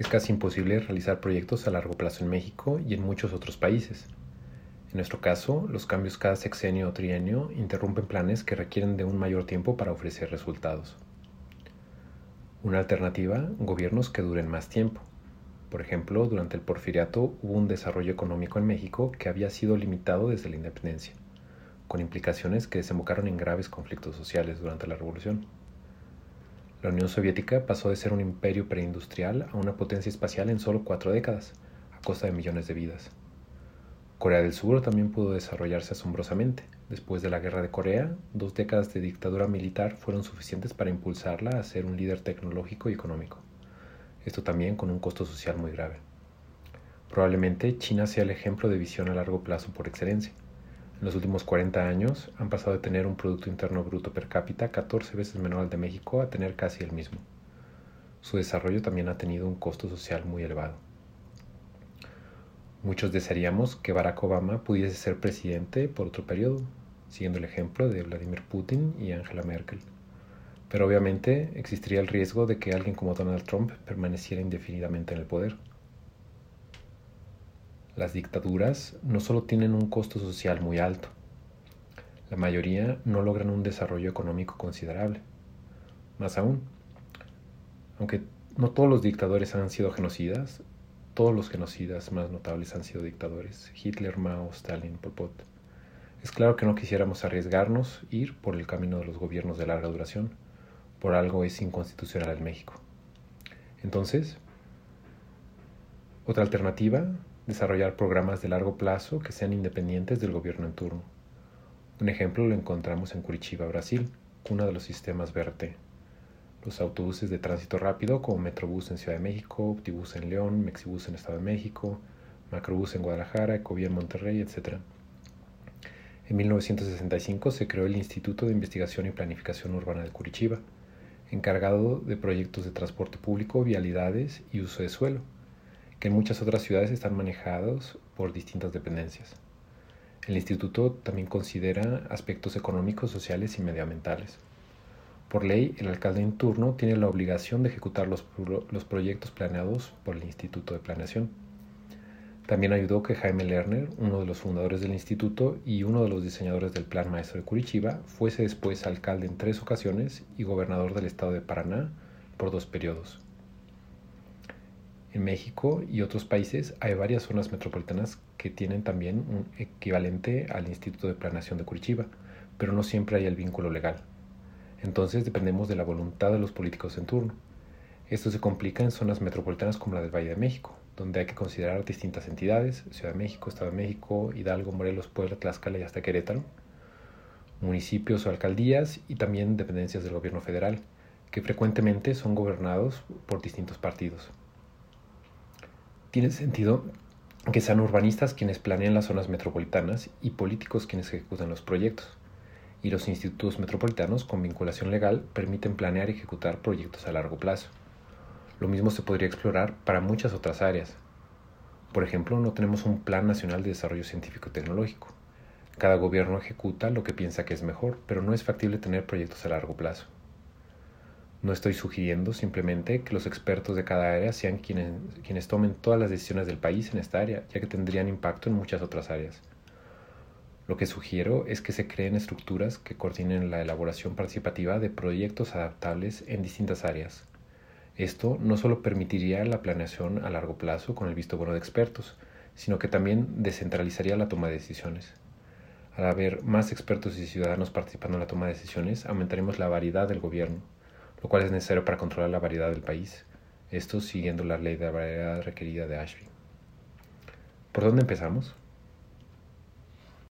Es casi imposible realizar proyectos a largo plazo en México y en muchos otros países. En nuestro caso, los cambios cada sexenio o trienio interrumpen planes que requieren de un mayor tiempo para ofrecer resultados. Una alternativa, gobiernos que duren más tiempo. Por ejemplo, durante el porfiriato hubo un desarrollo económico en México que había sido limitado desde la independencia, con implicaciones que desembocaron en graves conflictos sociales durante la revolución. La Unión Soviética pasó de ser un imperio preindustrial a una potencia espacial en solo cuatro décadas, a costa de millones de vidas. Corea del Sur también pudo desarrollarse asombrosamente. Después de la Guerra de Corea, dos décadas de dictadura militar fueron suficientes para impulsarla a ser un líder tecnológico y económico. Esto también con un costo social muy grave. Probablemente China sea el ejemplo de visión a largo plazo por excelencia en los últimos 40 años han pasado de tener un Producto Interno Bruto per cápita 14 veces menor al de México a tener casi el mismo. Su desarrollo también ha tenido un costo social muy elevado. Muchos desearíamos que Barack Obama pudiese ser presidente por otro periodo, siguiendo el ejemplo de Vladimir Putin y Angela Merkel. Pero obviamente existiría el riesgo de que alguien como Donald Trump permaneciera indefinidamente en el poder. Las dictaduras no solo tienen un costo social muy alto, la mayoría no logran un desarrollo económico considerable. Más aún, aunque no todos los dictadores han sido genocidas, todos los genocidas más notables han sido dictadores, Hitler, Mao, Stalin, Pol Pot. Es claro que no quisiéramos arriesgarnos ir por el camino de los gobiernos de larga duración, por algo es inconstitucional en México. Entonces, otra alternativa desarrollar programas de largo plazo que sean independientes del gobierno en turno. Un ejemplo lo encontramos en Curitiba, Brasil, cuna de los sistemas BRT. Los autobuses de tránsito rápido como Metrobús en Ciudad de México, Optibús en León, Mexibús en Estado de México, Macrobús en Guadalajara, Ecovía en Monterrey, etc. En 1965 se creó el Instituto de Investigación y Planificación Urbana de Curitiba, encargado de proyectos de transporte público, vialidades y uso de suelo que en muchas otras ciudades están manejados por distintas dependencias. El instituto también considera aspectos económicos, sociales y medioambientales. Por ley, el alcalde en turno tiene la obligación de ejecutar los, proyectos planeados por el Instituto de Planeación. También ayudó que Jaime Lerner, uno de los fundadores del instituto y uno de los diseñadores del Plan Maestro de Curitiba, fuese después alcalde en tres ocasiones y gobernador del estado de Paraná por dos periodos. En México y otros países hay varias zonas metropolitanas que tienen también un equivalente al Instituto de Planeación de Curitiba, pero no siempre hay el vínculo legal. Entonces dependemos de la voluntad de los políticos en turno. Esto se complica en zonas metropolitanas como la del Valle de México, donde hay que considerar distintas entidades, Ciudad de México, Estado de México, Hidalgo, Morelos, Puebla, Tlaxcala y hasta Querétaro, municipios o alcaldías y también dependencias del gobierno federal, que frecuentemente son gobernados por distintos partidos tiene sentido que sean urbanistas quienes planean las zonas metropolitanas y políticos quienes ejecutan los proyectos. Y los institutos metropolitanos con vinculación legal permiten planear y ejecutar proyectos a largo plazo. Lo mismo se podría explorar para muchas otras áreas. Por ejemplo, no tenemos un Plan Nacional de Desarrollo Científico y Tecnológico. Cada gobierno ejecuta lo que piensa que es mejor, pero no es factible tener proyectos a largo plazo. No estoy sugiriendo simplemente que los expertos de cada área sean quienes, tomen todas las decisiones del país en esta área, ya que tendrían impacto en muchas otras áreas. Lo que sugiero es que se creen estructuras que coordinen la elaboración participativa de proyectos adaptables en distintas áreas. Esto no solo permitiría la planeación a largo plazo con el visto bueno de expertos, sino que también descentralizaría la toma de decisiones. Al haber más expertos y ciudadanos participando en la toma de decisiones, aumentaremos la variedad del gobierno lo cual es necesario para controlar la variedad del país, esto siguiendo la ley de variedad requerida de Ashby. ¿Por dónde empezamos?